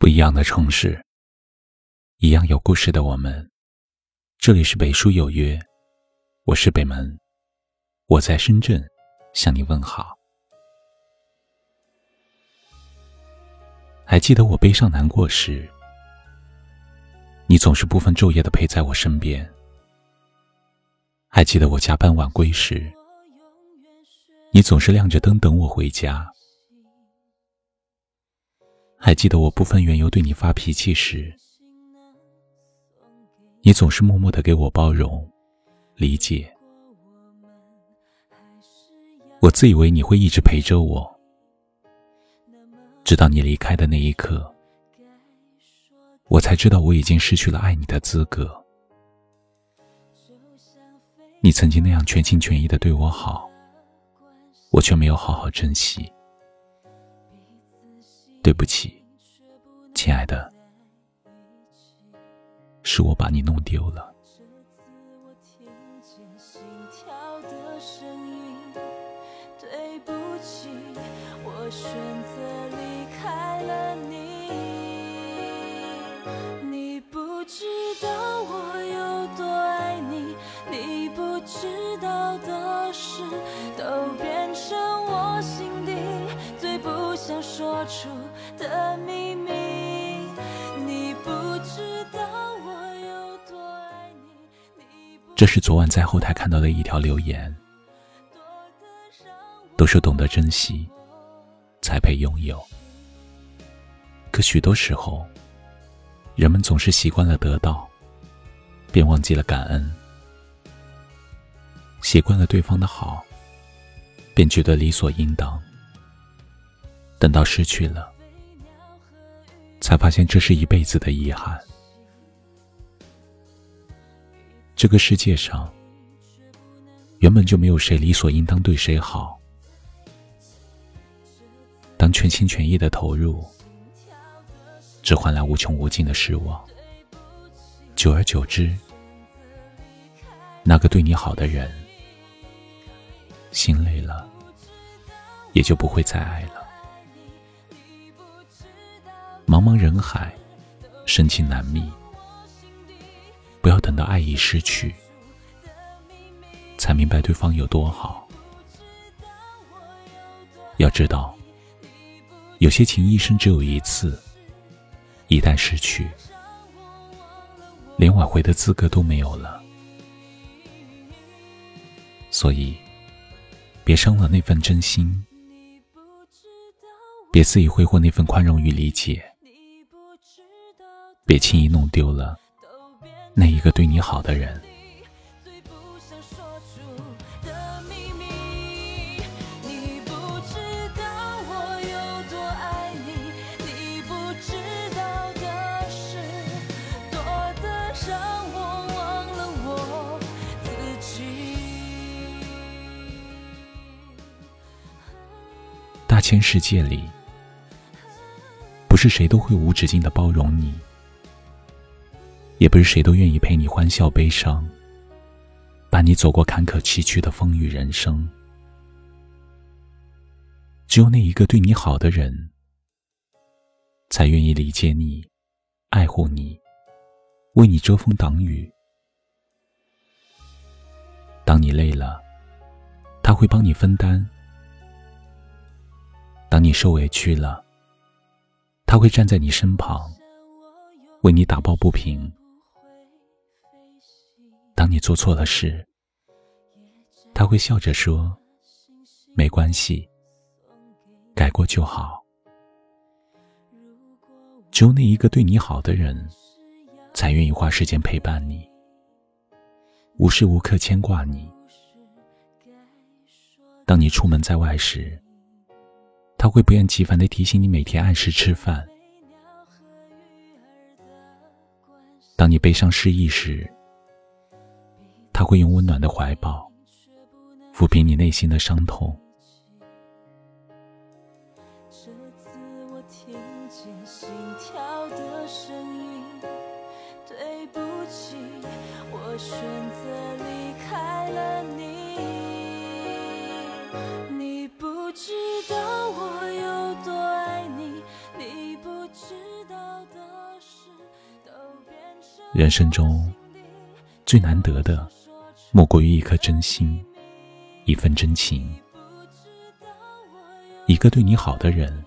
不一样的城市，一样有故事的我们。这里是北书有约，我是北门，我在深圳向你问好。还记得我悲伤难过时，你总是不分昼夜的陪在我身边；还记得我加班晚归时，你总是亮着灯等我回家。还记得我不分缘由对你发脾气时，你总是默默的给我包容、理解。我自以为你会一直陪着我，直到你离开的那一刻，我才知道我已经失去了爱你的资格。你曾经那样全心全意的对我好，我却没有好好珍惜。对不起，亲爱的，是我把你弄丢了。这是昨晚在后台看到的一条留言，都说懂得珍惜，才配拥有。可许多时候，人们总是习惯了得到，便忘记了感恩；习惯了对方的好，便觉得理所应当。等到失去了，才发现这是一辈子的遗憾。这个世界上原本就没有谁理所应当对谁好。当全心全意的投入，只换来无穷无尽的失望。久而久之，那个对你好的人，心累了，也就不会再爱了。茫茫人海，深情难觅。不要等到爱已失去，才明白对方有多好。要知道，有些情一生只有一次，一旦失去，连挽回的资格都没有了。所以，别伤了那份真心，别肆意挥霍那份宽容与理解。别轻易弄丢了那一个对你好的人。大千世界里，不是谁都会无止境的包容你。也不是谁都愿意陪你欢笑悲伤，伴你走过坎坷崎岖的风雨人生。只有那一个对你好的人，才愿意理解你，爱护你，为你遮风挡雨。当你累了，他会帮你分担；当你受委屈了，他会站在你身旁，为你打抱不平。做错了事，他会笑着说：“没关系，改过就好。”只有那一个对你好的人，才愿意花时间陪伴你，无时无刻牵挂你。当你出门在外时，他会不厌其烦的提醒你每天按时吃饭。当你悲伤失意时，他会用温暖的怀抱抚平你内心的伤痛。这次我听见心跳的声音，对不起，我选择离开了你。你不知道我有多爱你，你不知道的事都变成。人生中最难得的，莫过于一颗真心，一份真情。一个对你好的人，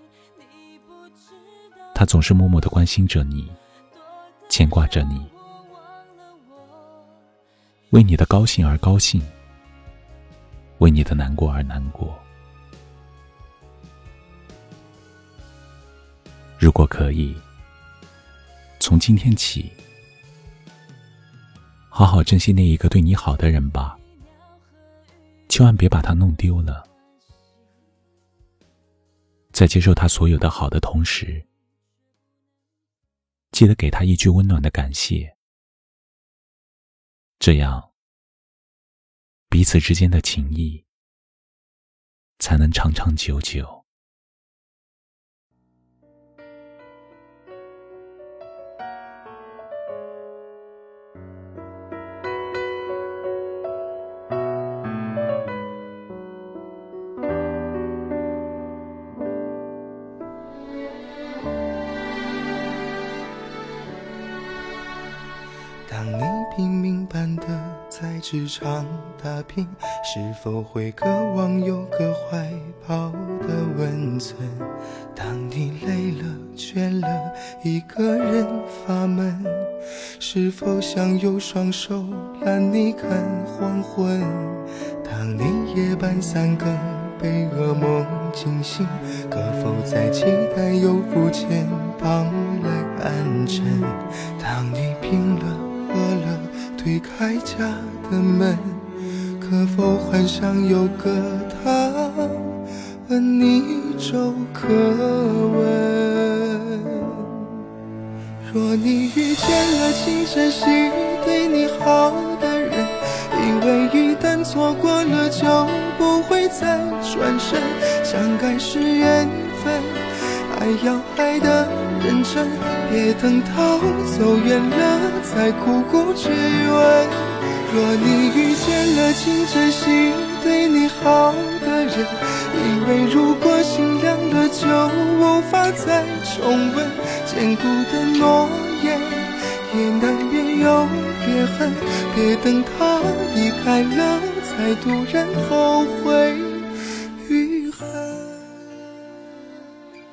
他总是默默的关心着你，牵挂着你，为你的高兴而高兴，为你的难过而难过。如果可以，从今天起，好好珍惜那一个对你好的人吧，千万别把他弄丢了。在接受他所有的好的同时，记得给他一句温暖的感谢，这样彼此之间的情谊才能长长久久。当你拼命般的在职场打拼，是否会渴望有个怀抱的温存？当你累了倦了，一个人发闷，是否想有双手揽你看黄昏？当你夜半三更被噩梦惊醒，可否再期待有副肩膀来安枕？当你病了。推开家的门，可否幻想有个他，问你粥可温？若你遇见了请珍惜对你好的人，因为一旦错过了就不会再转身。相爱是缘分，还要爱的。认真，别等到走远了再苦苦追问。若你遇见了，请珍惜对你好的人，因为如果心凉了，就无法再重温。坚固的诺言，也难免有裂痕。别等他离开了，才突然后悔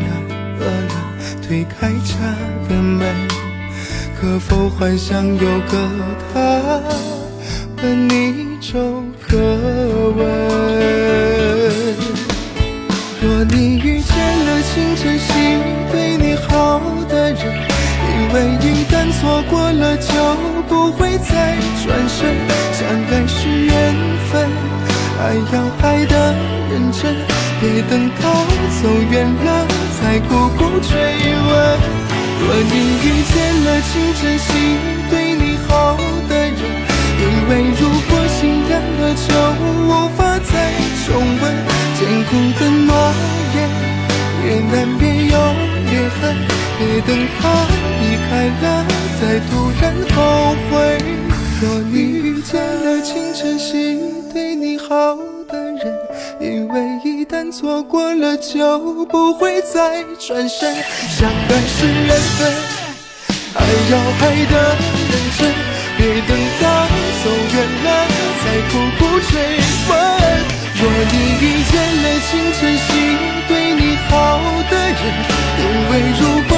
饿了，推开家的门。可否幻想有个他，问你粥可温？若你遇见了请珍惜对你好的人，因为一旦错过了就不会再转身。相爱是缘分，爱要爱的认真，别等到走远了才苦苦追若你遇见了，请珍惜对你好的人，因为如果心凉了，就无法再重温。坚固的诺言，也难免有裂痕。别等他离开了，再突然后悔。若你错过了就不会再转身，相爱是缘分。爱要爱的认真，别等到走远了再苦苦追问。若你遇见了，请珍惜对你好的人，因为如果。